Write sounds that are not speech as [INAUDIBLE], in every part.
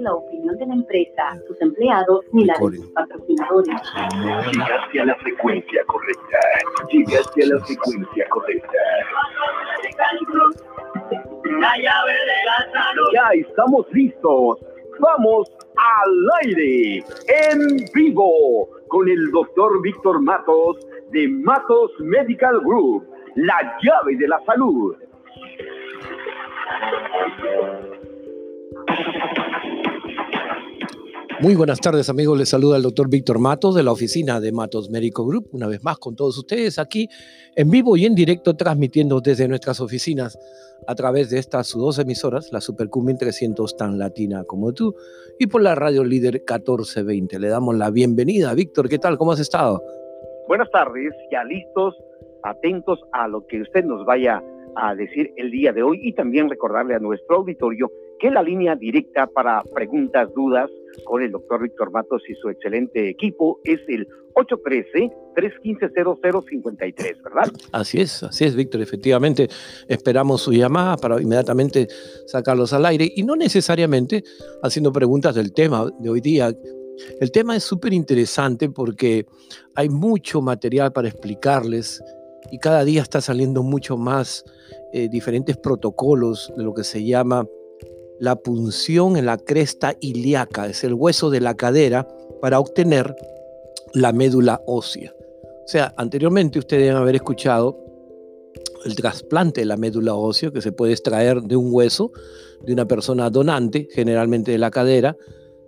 la opinión de la empresa, sus empleados ni la de sus patrocinadores. Llegaste a la frecuencia correcta. Llegaste a la frecuencia correcta. La llave de la salud. Ya estamos listos. Vamos al aire, en vivo, con el doctor Víctor Matos de Matos Medical Group, la llave de la salud. Muy buenas tardes amigos, les saluda el doctor Víctor Matos de la oficina de Matos Medical Group, una vez más con todos ustedes aquí en vivo y en directo transmitiendo desde nuestras oficinas a través de estas dos emisoras, la Supercumbin 300 tan latina como tú y por la radio líder 1420. Le damos la bienvenida. Víctor, ¿qué tal? ¿Cómo has estado? Buenas tardes, ya listos, atentos a lo que usted nos vaya a decir el día de hoy y también recordarle a nuestro auditorio que la línea directa para preguntas, dudas con el doctor Víctor Matos y su excelente equipo es el 813-315-0053, ¿verdad? Así es, así es, Víctor. Efectivamente, esperamos su llamada para inmediatamente sacarlos al aire y no necesariamente haciendo preguntas del tema de hoy día. El tema es súper interesante porque hay mucho material para explicarles y cada día está saliendo mucho más eh, diferentes protocolos de lo que se llama la punción en la cresta ilíaca, es el hueso de la cadera, para obtener la médula ósea. O sea, anteriormente ustedes deben haber escuchado el trasplante de la médula ósea, que se puede extraer de un hueso de una persona donante, generalmente de la cadera,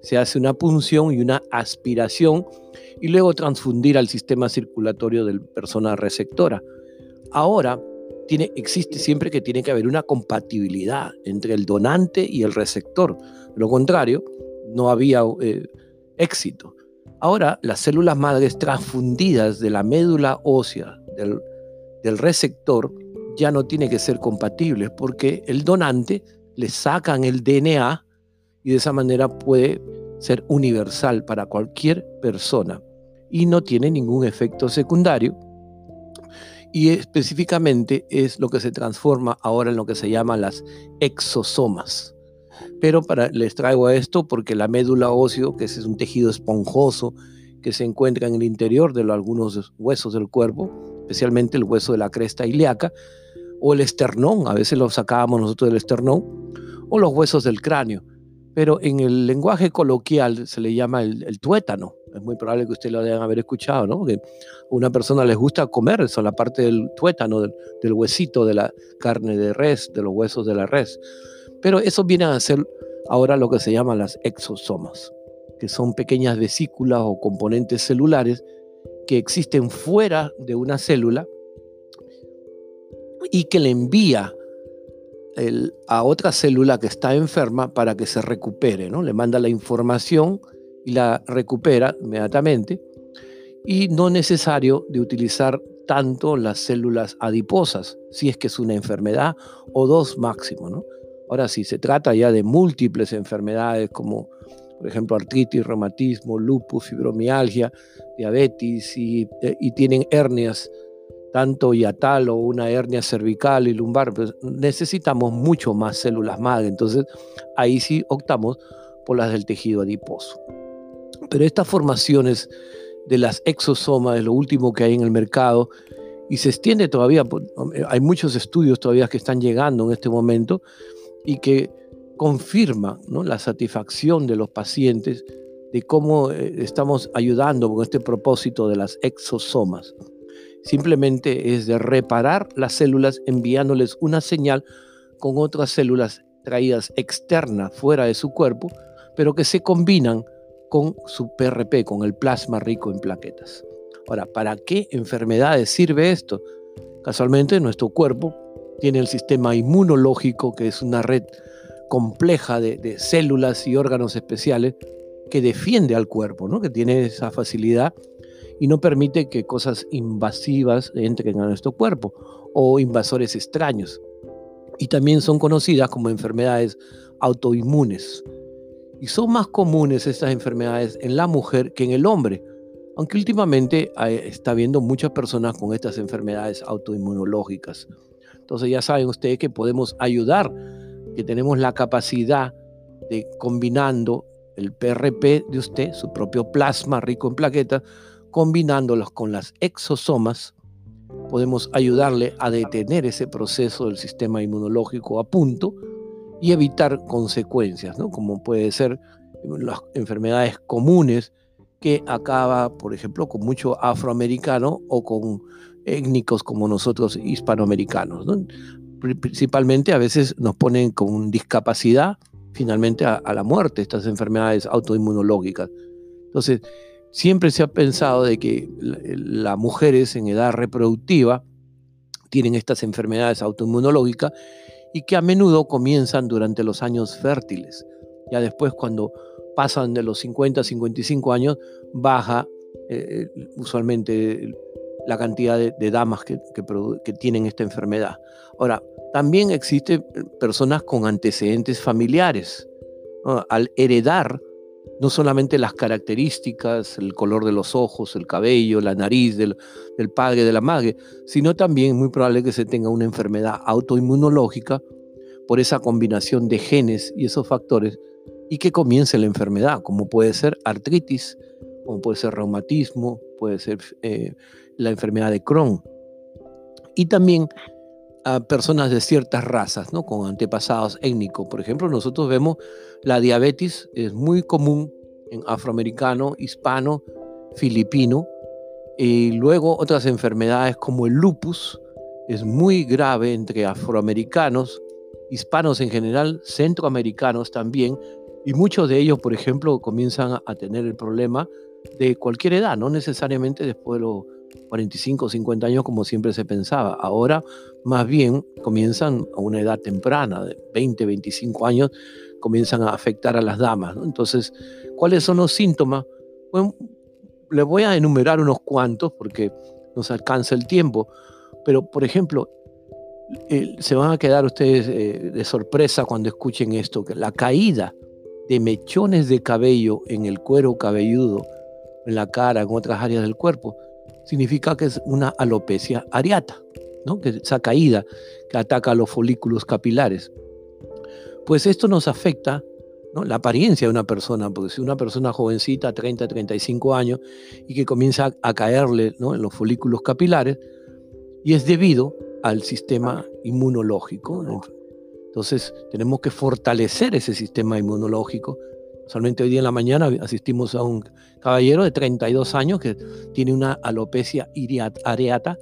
se hace una punción y una aspiración y luego transfundir al sistema circulatorio de la persona receptora. Ahora, tiene, existe siempre que tiene que haber una compatibilidad entre el donante y el receptor. Lo contrario, no había eh, éxito. Ahora, las células madres transfundidas de la médula ósea del, receptor ya no tienen que ser compatibles porque el donante le sacan el DNA y de esa manera puede ser universal para cualquier persona y no tiene ningún efecto secundario y específicamente es lo que se transforma ahora en lo que se llama las exosomas. Pero para, les traigo a esto porque la médula óseo, que es un tejido esponjoso que se encuentra en el interior de algunos huesos del cuerpo, especialmente el hueso de la cresta ilíaca, o el esternón, a veces lo sacábamos nosotros del esternón, o los huesos del cráneo. Pero en el lenguaje coloquial se le llama el tuétano, es muy probable que ustedes lo deban haber escuchado, ¿no? Que a una persona les gusta comer eso, la parte del tuétano, del, huesito de la carne de res, de los huesos de la res. Pero eso viene a ser ahora lo que se llaman las exosomas, que son pequeñas vesículas o componentes celulares que existen fuera de una célula y que le envía a otra célula que está enferma para que se recupere, ¿no? Le manda la información y la recupera inmediatamente y no es necesario de utilizar tanto las células adiposas, si es que es una enfermedad o dos máximo. ¿no? Ahora, si se trata ya de múltiples enfermedades como, por ejemplo, artritis, reumatismo, lupus, fibromialgia, diabetes y, eh, y tienen hernias, tanto yatal o una hernia cervical y lumbar, pues necesitamos mucho más células madre. Entonces, ahí sí optamos por las del tejido adiposo. Pero estas formaciones de las exosomas es lo último que hay en el mercado y se extiende todavía, hay muchos estudios todavía que están llegando en este momento y que confirman la satisfacción de los pacientes de cómo eh, estamos ayudando con este propósito de las exosomas. Simplemente es de reparar las células enviándoles una señal con otras células traídas externas fuera de su cuerpo, pero que se combinan con su PRP, con el plasma rico en plaquetas. Ahora, ¿para qué enfermedades sirve esto? Casualmente nuestro cuerpo tiene el sistema inmunológico, que es una red compleja de, células y órganos especiales que defiende al cuerpo, ¿no? que tiene esa facilidad y no permite que cosas invasivas entren a nuestro cuerpo o invasores extraños. Y también son conocidas como enfermedades autoinmunes. Y son más comunes estas enfermedades en la mujer que en el hombre, aunque últimamente está habiendo muchas personas con estas enfermedades autoinmunológicas. Entonces ya saben ustedes que podemos ayudar, que tenemos la capacidad de combinando el PRP de usted, su propio plasma rico en plaquetas, combinándolos con las exosomas, podemos ayudarle a detener ese proceso del sistema inmunológico a punto y evitar consecuencias, ¿no? como puede ser las enfermedades comunes que acaba, por ejemplo, con mucho afroamericano o con étnicos como nosotros hispanoamericanos. Principalmente a veces nos ponen con discapacidad finalmente a, la muerte estas enfermedades autoinmunológicas. Entonces, siempre se ha pensado de que las mujeres en edad reproductiva tienen estas enfermedades autoinmunológicas y que a menudo comienzan durante los años fértiles. Ya después cuando pasan de los 50 a 55 años, baja eh, usualmente la cantidad de, damas que, que, tienen esta enfermedad. Ahora, también existen personas con antecedentes familiares. Al heredar no solamente las características, el color de los ojos, el cabello, la nariz del, del padre, de la madre, sino también muy probable que se tenga una enfermedad autoinmunológica por esa combinación de genes y esos factores y que comience la enfermedad, como puede ser artritis, como puede ser reumatismo, puede ser eh, la enfermedad de Crohn. Y también a personas de ciertas razas, ¿no? con antepasados étnicos. Por ejemplo, nosotros vemos la diabetes, es muy común en afroamericano, hispano, filipino, y luego otras enfermedades como el lupus, es muy grave entre afroamericanos, hispanos en general, centroamericanos también, y muchos de ellos, por ejemplo, comienzan a tener el problema de cualquier edad, no necesariamente después de los 45 o 50 años como siempre se pensaba. Ahora más bien comienzan a una edad temprana, de 20, 25 años, comienzan a afectar a las damas. Entonces, ¿cuáles son los síntomas? Bueno, les voy a enumerar unos cuantos porque nos alcanza el tiempo, pero por ejemplo, se van a quedar ustedes eh, de sorpresa cuando escuchen esto, que la caída de mechones de cabello en el cuero cabelludo, en la cara, en otras áreas del cuerpo, significa que es una alopecia areata, ¿no? que esa caída que ataca a los folículos capilares. Pues esto nos afecta ¿no? la apariencia de una persona, porque si una persona jovencita, 30, 35 años, y que comienza a caerle ¿no? en los folículos capilares, y es debido al sistema inmunológico. Entonces tenemos que fortalecer ese sistema inmunológico Solamente hoy día en la mañana asistimos a un caballero de 32 años que tiene una alopecia areata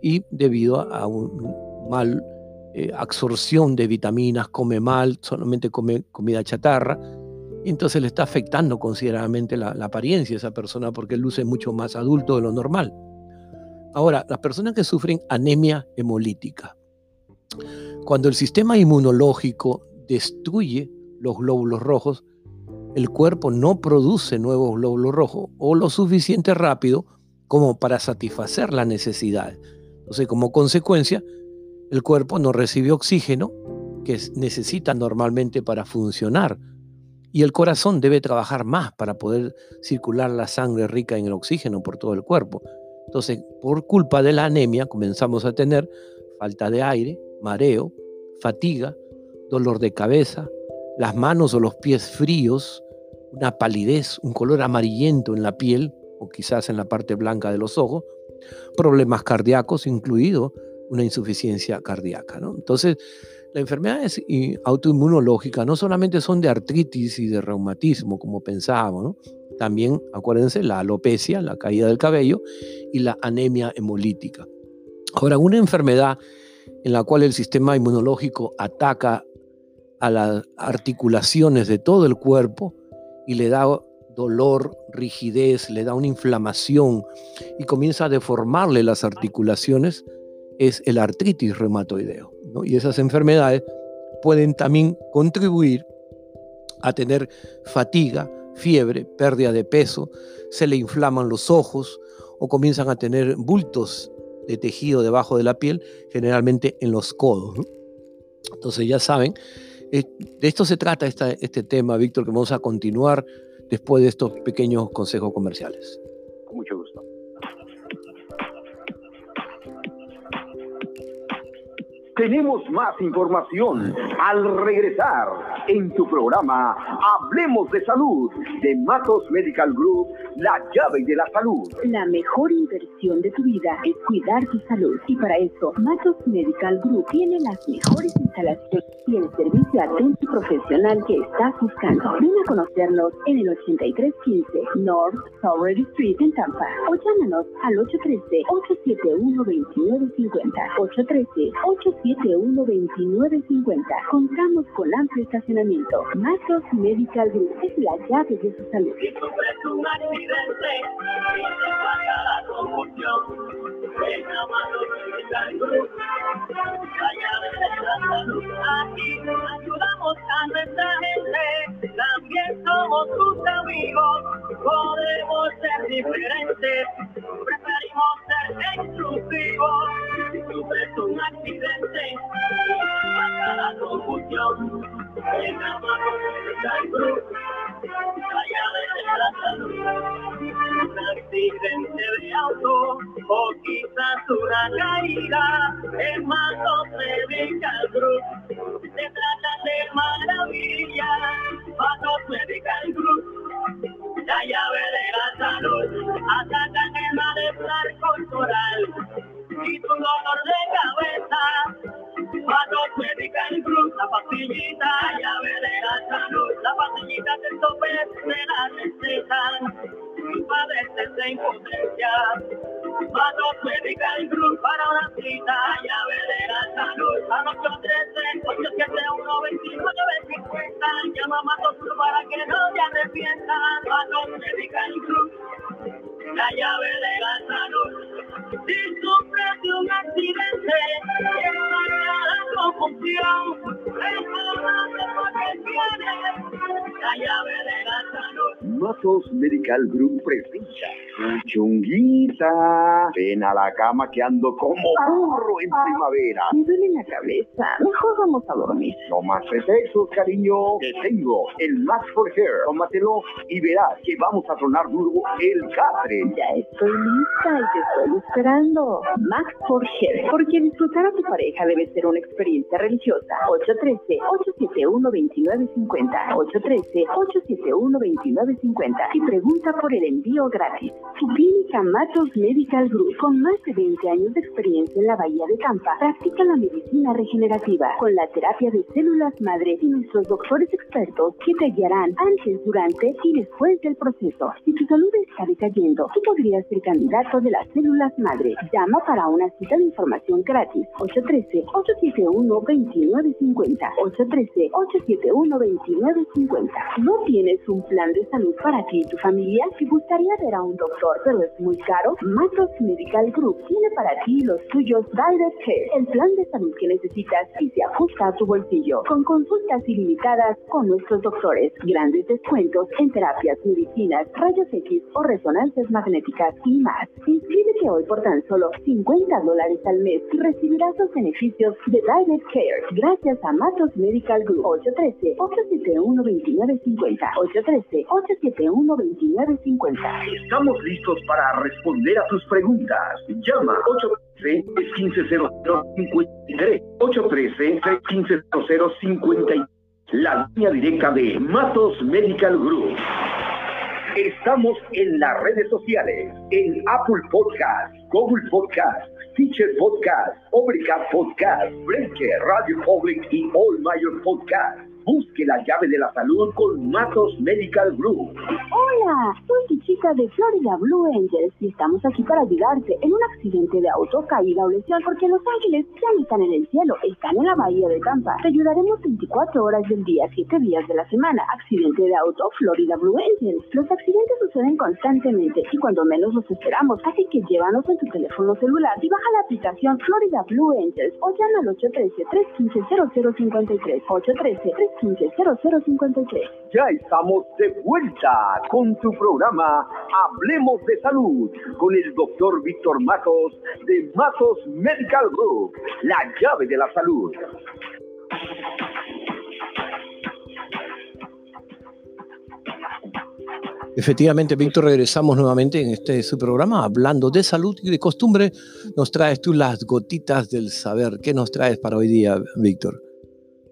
y debido a un mal eh, absorción de vitaminas, come mal, solamente come comida chatarra, entonces le está afectando considerablemente la, la apariencia de esa persona porque luce mucho más adulto de lo normal. Ahora, las personas que sufren anemia hemolítica, cuando el sistema inmunológico destruye los glóbulos rojos, el cuerpo no produce nuevos glóbulos rojos o lo suficiente rápido como para satisfacer la necesidad. Entonces, como consecuencia, el cuerpo no recibe oxígeno que necesita normalmente para funcionar y el corazón debe trabajar más para poder circular la sangre rica en el oxígeno por todo el cuerpo. Entonces, por culpa de la anemia, comenzamos a tener falta de aire, mareo, fatiga, dolor de cabeza, las manos o los pies fríos, una palidez, un color amarillento en la piel o quizás en la parte blanca de los ojos, problemas cardíacos, incluido una insuficiencia cardíaca. ¿no? Entonces, las enfermedades autoinmunológicas no solamente son de artritis y de reumatismo, como pensábamos, también, acuérdense, la alopecia, la caída del cabello y la anemia hemolítica. Ahora, una enfermedad en la cual el sistema inmunológico ataca a las articulaciones de todo el cuerpo y le da dolor, rigidez, le da una inflamación y comienza a deformarle las articulaciones, es el artritis reumatoideo. Y esas enfermedades pueden también contribuir a tener fatiga, fiebre, pérdida de peso, se le inflaman los ojos o comienzan a tener bultos de tejido debajo de la piel, generalmente en los codos. Entonces ya saben eh, de esto se trata este tema, Víctor, que vamos a continuar después de estos pequeños consejos comerciales. Tenemos más información al regresar en tu programa Hablemos de Salud de Matos Medical Group, la llave de la salud. La mejor inversión de tu vida es cuidar tu salud y para eso Matos Medical Group tiene las mejores instalaciones y el servicio atento y profesional que estás buscando. Ven a conocernos en el 8315 North Sowery Street en Tampa o llámanos al 813-871-2950. 813-871-2950. Contamos con amplio estacionamiento. Matos Medical Group es la llave de su salud. Si un accidente la confusión, ven a Matos Medical Group, la llave de la salud. Aquí ayudamos a nuestra gente, también somos tus amigos, podemos ser diferentes, preferimos ser exclusivos. Si sufres un accidente y te pasa la confusión, ven a Matos Medical Group, la llave de la salud. Un accidente de auto o quizás una caída en Matos Medical Group. Se trata de maravilla, a la cama que ando como burro en primavera. Me duele la cabeza. Vamos a dormir. No más pretextos, cariño. Te tengo el Max for Hair. Tómatelo y verás que vamos a tronar duro el catre. Ya estoy lista y te estoy esperando. Max for Hair. Porque disfrutar a tu pareja debe ser una experiencia religiosa. 813-871-2950. 813-871-2950. Y pregunta por el envío gratis. Tu clínica Matos Medical Group, con más de 20 años de experiencia en la Bahía de Tampa, practica la medicina regenerativa con la terapia de células madre y nuestros doctores expertos que te guiarán antes, durante y después del proceso. Si tu salud está decayendo, tú podrías ser candidato de las células madre. Llama para una cita de información gratis. 813-871-2950. 813-871-2950. ¿No tienes un plan de salud para ti y tu familia? ¿Te gustaría ver a un doctor, pero es muy caro? Matos Medical Group tiene para ti los tuyos Direct Care, el plan de salud que necesitas y se ajusta a tu bolsillo. Con consultas ilimitadas con nuestros doctores, grandes descuentos en terapias, medicinas, rayos X o resonancias magnéticas y más. Inscríbete hoy por tan solo 50 dólares al mes y recibirás los beneficios de Direct Care gracias a Matos Medical Group 813-871-2950 813-871-2950 Estamos listos para responder a tus preguntas. Llama 813-150053. 813-150053. La línea directa de Matos Medical Group. Estamos en las redes sociales, en Apple Podcast, Google Podcast, Teacher Podcast, Obricast Podcast, Breaker, Radio Public y All Mayor Podcast. Busque la llave de la salud con Matos Medical Group. Hola, soy tu chica de Florida Blue Angels y estamos aquí para ayudarte en un accidente de auto, caída o lesión porque Los Ángeles ya no están en el cielo, están en la bahía de Tampa. Te ayudaremos 24 horas del día, 7 días de la semana. Accidente de auto, Florida Blue Angels. Los accidentes suceden constantemente y cuando menos los esperamos, así que llévanos en tu teléfono celular y baja la aplicación Florida Blue Angels o llama al 813-315-0053. 813-315-0053. Ya estamos de vuelta con tu programa Hablemos de Salud con el doctor Víctor Matos de Matos Medical Group, la llave de la salud. Efectivamente, Víctor, regresamos nuevamente en este su programa hablando de salud y de costumbre. Nos traes tú las gotitas del saber. ¿Qué nos traes para hoy día, Víctor?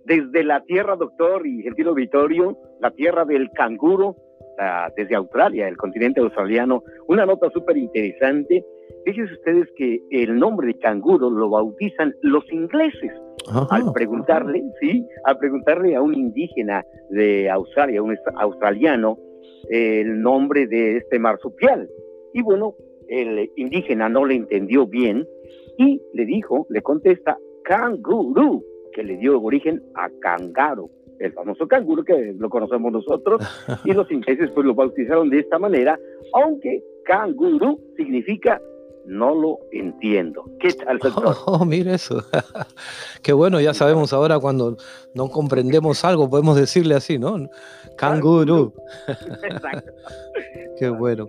Desde la tierra, doctor y gentil auditorio, la tierra del canguro, desde Australia, el continente australiano, una nota súper interesante. Fíjense ustedes que el nombre de canguro lo bautizan los ingleses. Al preguntarle, sí, al preguntarle a un indígena de Australia, un australiano, el nombre de este marsupial. Y bueno, el indígena no le entendió bien y le dijo, le contesta, canguro, que le dio origen a cangaro, el famoso canguro que lo conocemos nosotros, y los ingleses pues lo bautizaron de esta manera, aunque canguro significa no lo entiendo. ¿Qué tal, doctor? [LAUGHS] Oh, mire eso. [LAUGHS] Qué bueno, ya sabemos ahora cuando no comprendemos algo, podemos decirle así, ¿no? Canguro. Exacto. [LAUGHS] qué bueno.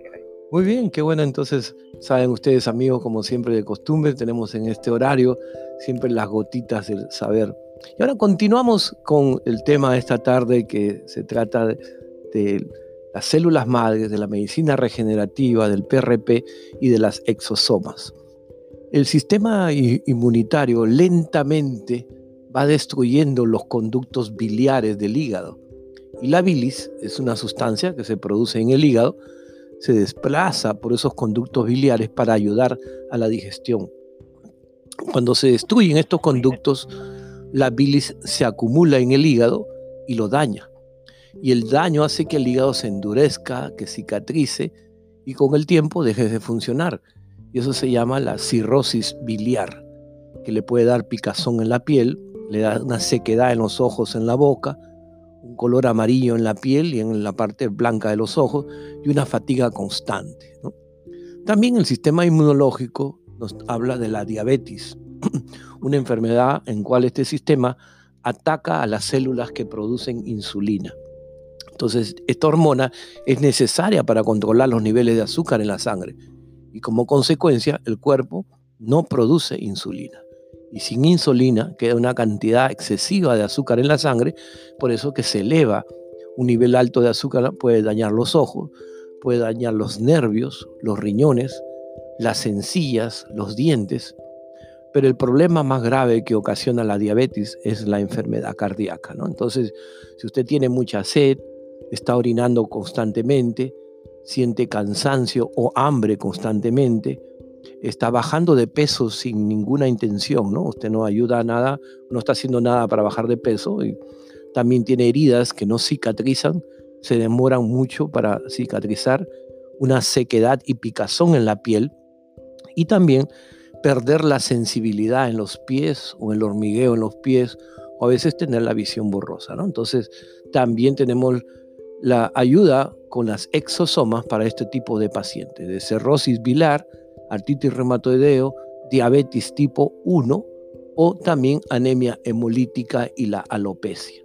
Muy bien, qué bueno. Entonces, saben ustedes, amigos, como siempre de costumbre, tenemos en este horario siempre las gotitas del saber. Y ahora continuamos con el tema de esta tarde que se trata de las células madres, de la medicina regenerativa, del PRP y de las exosomas. El sistema inmunitario lentamente va destruyendo los conductos biliares del hígado. Y la bilis es una sustancia que se produce en el hígado, se desplaza por esos conductos biliares para ayudar a la digestión. Cuando se destruyen estos conductos, la bilis se acumula en el hígado y lo daña y el daño hace que el hígado se endurezca, que cicatrice y con el tiempo deje de funcionar. Y eso se llama la cirrosis biliar, que le puede dar picazón en la piel, le da una sequedad en los ojos, en la boca, un color amarillo en la piel y en la parte blanca de los ojos y una fatiga constante. También el sistema inmunológico nos habla de la diabetes, [CLEARS THROAT] una enfermedad en cual este sistema ataca a las células que producen insulina. Entonces, esta hormona es necesaria para controlar los niveles de azúcar en la sangre y como consecuencia el cuerpo no produce insulina. Y sin insulina queda una cantidad excesiva de azúcar en la sangre, por eso que se eleva un nivel alto de azúcar puede dañar los ojos, puede dañar los nervios, los riñones, las encías, los dientes. Pero el problema más grave que ocasiona la diabetes es la enfermedad cardíaca. ¿no? Entonces, si usted tiene mucha sed, está orinando constantemente, siente cansancio o hambre constantemente, está bajando de peso sin ninguna intención, ¿no? Usted no ayuda a nada, no está haciendo nada para bajar de peso y también tiene heridas que no cicatrizan, se demoran mucho para cicatrizar, una sequedad y picazón en la piel y también perder la sensibilidad en los pies o el hormigueo en los pies o a veces tener la visión borrosa, ¿no? Entonces también tenemos la ayuda con las exosomas para este tipo de pacientes, de cirrosis bilar, artritis reumatoideo, diabetes tipo 1 o también anemia hemolítica y la alopecia.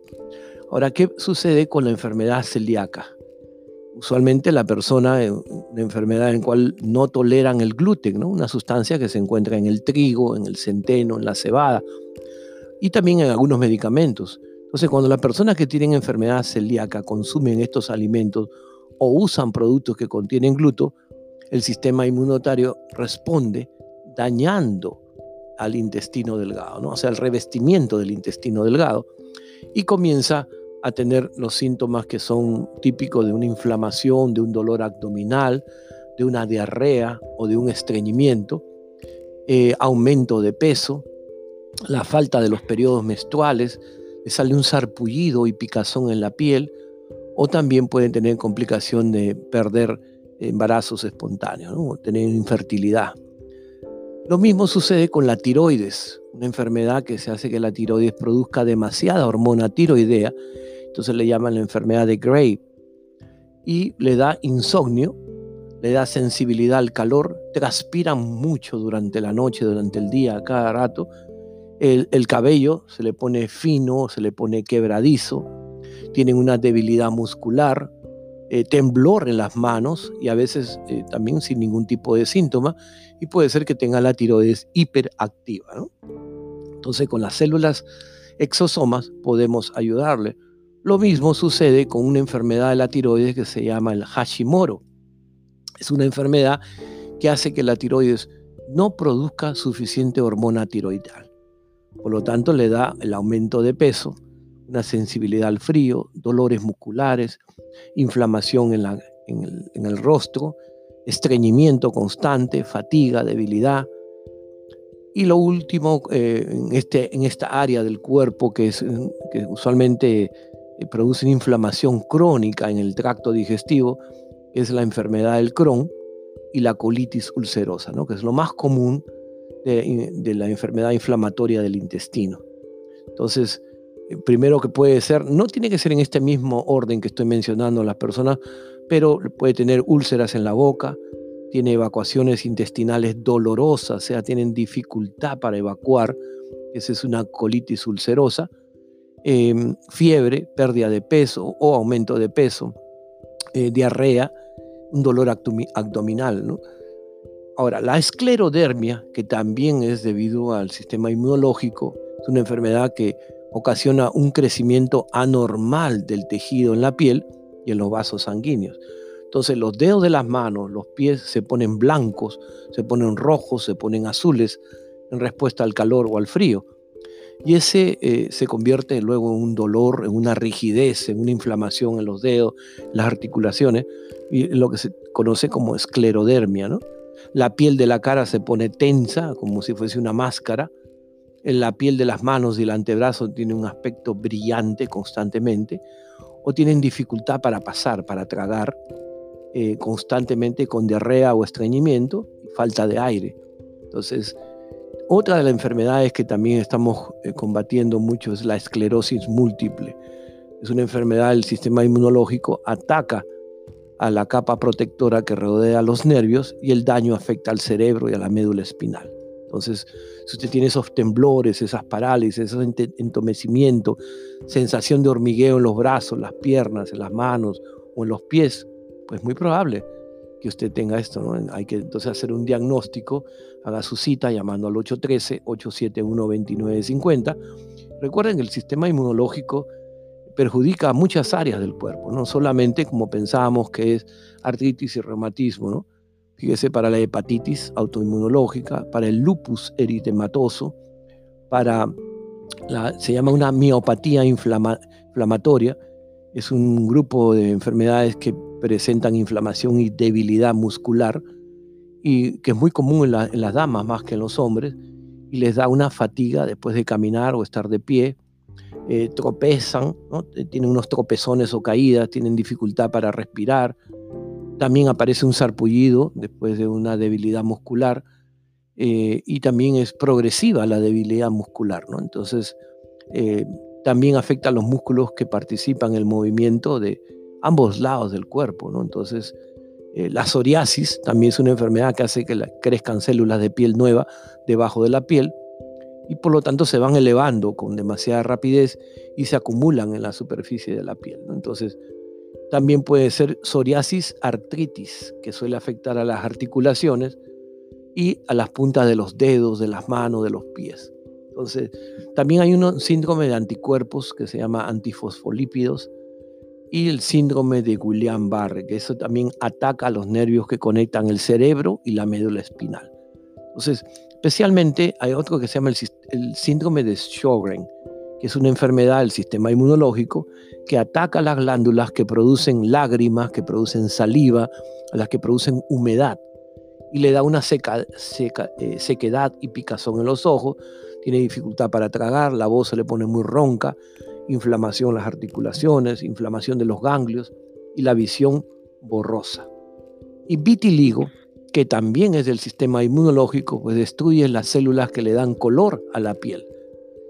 Ahora, ¿qué sucede con la enfermedad celíaca? Usualmente la persona, una enfermedad en la cual no toleran el gluten, ¿no? una sustancia que se encuentra en el trigo, en el centeno, en la cebada y también en algunos medicamentos. Entonces, cuando las personas que tienen enfermedad celíaca consumen estos alimentos o usan productos que contienen gluten, el sistema inmunitario responde dañando al intestino delgado, ¿no? o sea, el revestimiento del intestino delgado, y comienza a tener los síntomas que son típicos de una inflamación, de un dolor abdominal, de una diarrea o de un estreñimiento, eh, aumento de peso, la falta de los periodos menstruales, le sale un sarpullido y picazón en la piel, o también pueden tener complicación de perder embarazos espontáneos, ¿no? tener infertilidad. Lo mismo sucede con la tiroides, una enfermedad que se hace que la tiroides produzca demasiada hormona tiroidea, entonces le llaman la enfermedad de Gray, y le da insomnio, le da sensibilidad al calor, transpiran mucho durante la noche, durante el día, cada rato, el, cabello se le pone fino, se le pone quebradizo, tienen una debilidad muscular, eh, temblor en las manos y a veces eh, también sin ningún tipo de síntoma y puede ser que tenga la tiroides hiperactiva. Entonces con las células exosomas podemos ayudarle. Lo mismo sucede con una enfermedad de la tiroides que se llama el Hashimoto. Es una enfermedad que hace que la tiroides no produzca suficiente hormona tiroidal. Por lo tanto, le da el aumento de peso, una sensibilidad al frío, dolores musculares, inflamación en, el, rostro, estreñimiento constante, fatiga, debilidad. Y lo último, eh, en, este, en esta área del cuerpo que, es, que usualmente eh, produce inflamación crónica en el tracto digestivo, es la enfermedad del Crohn y la colitis ulcerosa, ¿no? que es lo más común de, de la enfermedad inflamatoria del intestino. Entonces, primero que puede ser, no tiene que ser en este mismo orden que estoy mencionando las personas, pero puede tener úlceras en la boca, tiene evacuaciones intestinales dolorosas, o sea, tienen dificultad para evacuar, esa es una colitis ulcerosa, em, fiebre, pérdida de peso o aumento de peso, eh, diarrea, un dolor abdominal. Ahora, la esclerodermia, que también es debido al sistema inmunológico, es una enfermedad que ocasiona un crecimiento anormal del tejido en la piel y en los vasos sanguíneos. Entonces los dedos de las manos, los pies se ponen blancos, se ponen rojos, se ponen azules en respuesta al calor o al frío. Y ese eh, se convierte luego en un dolor, en una rigidez, en una inflamación en los dedos, las articulaciones, y lo que se conoce como esclerodermia. ¿no? La piel de la cara se pone tensa, como si fuese una máscara, en la piel de las manos y el antebrazo tiene un aspecto brillante constantemente, o tienen dificultad para pasar, para tragar eh, constantemente con diarrea o estreñimiento falta de aire. Entonces, otra de las enfermedades que también estamos eh, combatiendo mucho es la esclerosis múltiple. Es una enfermedad del sistema inmunológico, ataca a la capa protectora que rodea los nervios y el daño afecta al cerebro y a la médula espinal. Entonces, si usted tiene esos temblores, esas parálisis, esos entomecimientos, sensación de hormigueo en los brazos, las piernas, en las manos o en los pies, pues muy probable que usted tenga esto. ¿no? Hay que entonces hacer un diagnóstico, haga su cita llamando al 813-871-2950. Recuerden que el sistema inmunológico perjudica a muchas áreas del cuerpo, no solamente como pensábamos que es artritis y reumatismo, ¿no? Fíjese, para la hepatitis autoinmunológica, para el lupus eritematoso, para la, se llama una miopatía inflamatoria, es un grupo de enfermedades que presentan inflamación y debilidad muscular y que es muy común en, las damas más que en los hombres y les da una fatiga después de caminar o estar de pie, eh, tropezan, tienen unos tropezones o caídas, tienen dificultad para respirar, también aparece un sarpullido después de una debilidad muscular eh, y también es progresiva la debilidad muscular, ¿no? Entonces, eh, también afecta a los músculos que participan en el movimiento de ambos lados del cuerpo, ¿no? Entonces, eh, la psoriasis también es una enfermedad que hace que crezcan células de piel nueva debajo de la piel y por lo tanto se van elevando con demasiada rapidez y se acumulan en la superficie de la piel. ¿no? Entonces, también puede ser psoriasis artritis, que suele afectar a las articulaciones y a las puntas de los dedos, de las manos, de los pies. Entonces, también hay un síndrome de anticuerpos que se llama antifosfolípidos y el síndrome de Guillain-Barré, que eso también ataca a los nervios que conectan el cerebro y la médula espinal. Entonces, especialmente hay otro que se llama el, síndrome de Sjögren, es una enfermedad del sistema inmunológico que ataca las glándulas que producen lágrimas, que producen saliva, las que producen humedad y le da una eh, sequedad y picazón en los ojos, tiene dificultad para tragar, la voz se le pone muy ronca, inflamación en las articulaciones, inflamación de los ganglios y la visión borrosa. Y vitiligo, que también es del sistema inmunológico, pues destruye las células que le dan color a la piel.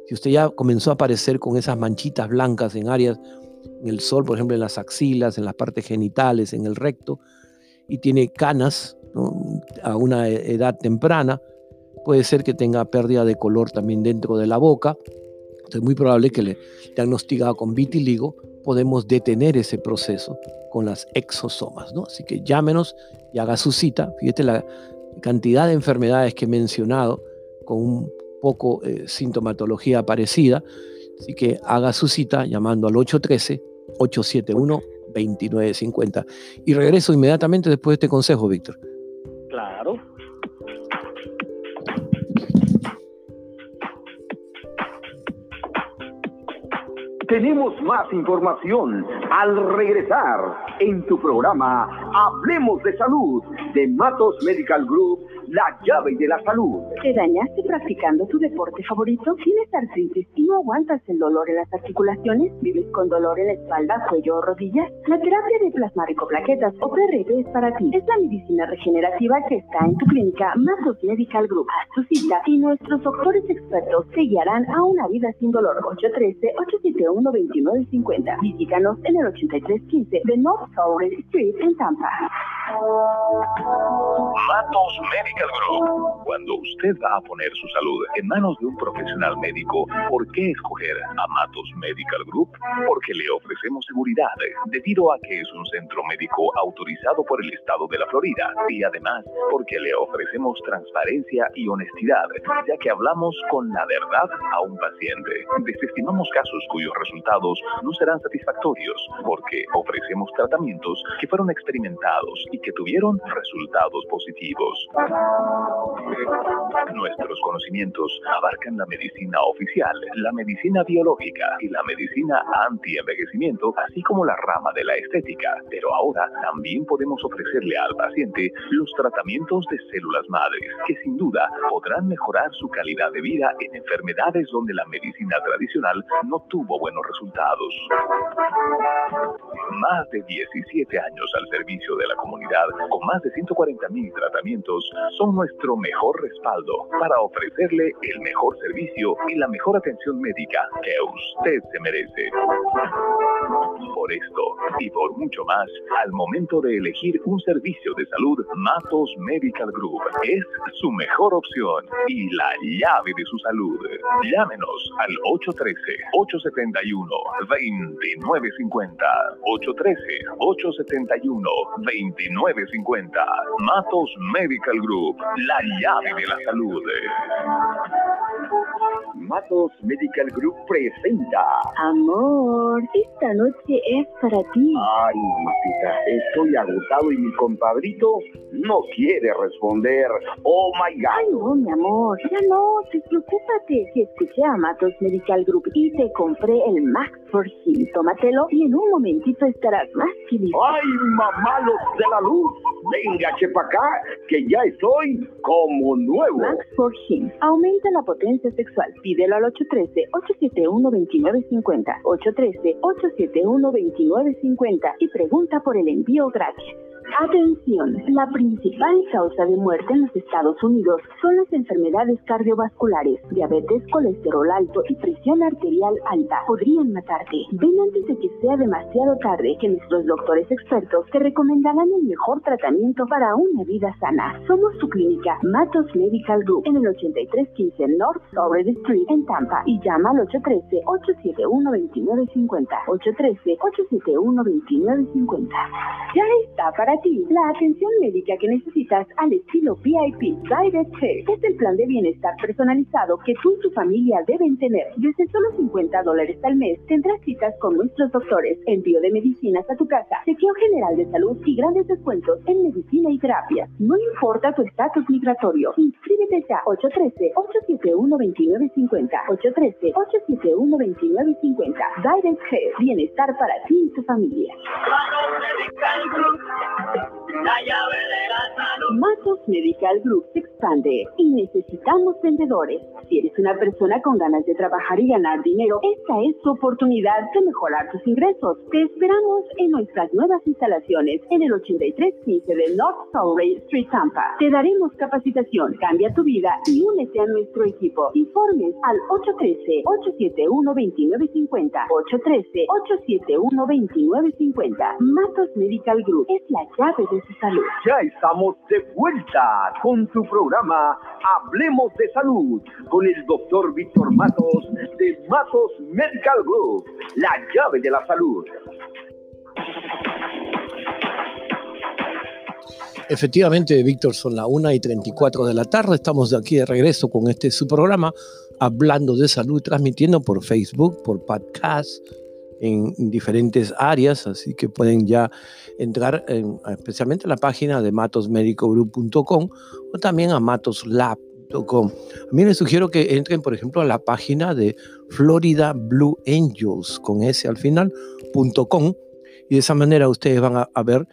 Si usted ya comenzó a aparecer con esas manchitas blancas en áreas, en el sol, por ejemplo, en las axilas, en las partes genitales, en el recto, y tiene canas a una e-, edad temprana, puede ser que tenga pérdida de color también dentro de la boca. Es muy probable que le diagnosticado con vitiligo, podemos detener ese proceso con las exosomas. ¿no? Así que llámenos y haga su cita. Fíjate la cantidad de enfermedades que he mencionado con un poco eh, sintomatología parecida. Así que haga su cita llamando al 813-871-2950. Y regreso inmediatamente después de este consejo, Víctor. Claro. Tenemos más información al regresar en tu programa Hablemos de Salud de Matos Medical Group la llave de la salud. ¿Te dañaste practicando tu deporte favorito? ¿Tienes artritis y no aguantas el dolor en las articulaciones? ¿Vives con dolor en la espalda, cuello o rodillas? La terapia de plasma plaquetas o PRP es para ti. Es la medicina regenerativa que está en tu clínica Matos Medical Group. Haz tu cita y nuestros doctores expertos te guiarán a una vida sin dolor. 813-871-2950. Visítanos en el 8315 de North South Street en Tampa. Matos Medical Group. Cuando usted va a poner su salud en manos de un profesional médico, ¿por qué escoger a Matos Medical Group? Porque le ofrecemos seguridad, debido a que es un centro médico autorizado por el estado de la Florida, y además porque le ofrecemos transparencia y honestidad, ya que hablamos con la verdad a un paciente. Desestimamos casos cuyos resultados no serán satisfactorios, porque ofrecemos tratamientos que fueron experimentados y que tuvieron resultados positivos. Nuestros conocimientos abarcan la medicina oficial, la medicina biológica y la medicina anti-envejecimiento, así como la rama de la estética. Pero ahora también podemos ofrecerle al paciente los tratamientos de células madres, que sin duda podrán mejorar su calidad de vida en enfermedades donde la medicina tradicional no tuvo buenos resultados. Más de 17 años al servicio de la comunidad, con más de 140 mil tratamientos, son nuestro mejor respaldo para ofrecerle el mejor servicio y la mejor atención médica que usted se merece. Por esto y por mucho más, al momento de elegir un servicio de salud, Matos Medical Group es su mejor opción y la llave de su salud. Llámenos al 813-871-2950. 813-871-2950. Matos Medical Group, la llave de la salud. Matos Medical Group presenta. Amor, esta noche es para ti. Ay, mamacita, estoy agotado y mi compadrito no quiere responder. Oh my God. Ay, no, mi amor, ya no, despreocúpate. Si escuché a Matos Medical Group y te compré el Max for Him, tómatelo y en un momentito estarás más feliz. Ay, mamalos de la luz, venga, chepa acá, que ya estoy como nuevo. Max for Him aumenta la potencia sexual. Pídelo al 813-871-2950. 813-871-2950 y pregunta por el envío gratis. Atención, la principal causa de muerte en los Estados Unidos son las enfermedades cardiovasculares, diabetes, colesterol alto y presión arterial alta. Podrían matarte. Ven antes de que sea demasiado tarde que nuestros doctores expertos te recomendarán el mejor tratamiento para una vida sana. Somos tu clínica Matos Medical Group en el 8315 North South Street en Tampa y llama al 813-871-2950. 813-871-2950. Ya está para la atención médica que necesitas al estilo VIP Direct Care. Es el plan de bienestar personalizado que tú y tu familia deben tener. Desde solo 50 dólares al mes tendrás citas con nuestros doctores, envío de medicinas a tu casa, chequeo general de salud y grandes descuentos en medicina y terapia. No importa tu estatus migratorio. Inscríbete ya 813-871-2950. 813-871-2950. Direct Care. Bienestar para ti y tu familia. La llave de la salud. Matos Medical Group se expande y necesitamos vendedores. Si eres una persona con ganas de trabajar y ganar dinero, esta es tu oportunidad de mejorar tus ingresos. Te esperamos en nuestras nuevas instalaciones en el 8315 de North Southway Street Tampa. Te daremos capacitación, cambia tu vida y únete a nuestro equipo. Informes al 813-871-2950. 813-871-2950. Matos Medical Group es la llave de su salud. Ya estamos de vuelta con tu programa Hablemos de Salud con el doctor Víctor Matos de Matos Medical Group, la llave de la salud. Efectivamente, Víctor, son las 1 y 34 de la tarde. Estamos aquí de regreso con este su programa, hablando de salud, transmitiendo por Facebook, por podcast, en diferentes áreas, así que pueden ya entrar especialmente a la página de matosmedicogroup.com o también a matoslab.com. A mí les sugiero que entren, por ejemplo, a la página de Florida Blue Angels, con S al final, .com, y de esa manera ustedes van a, ver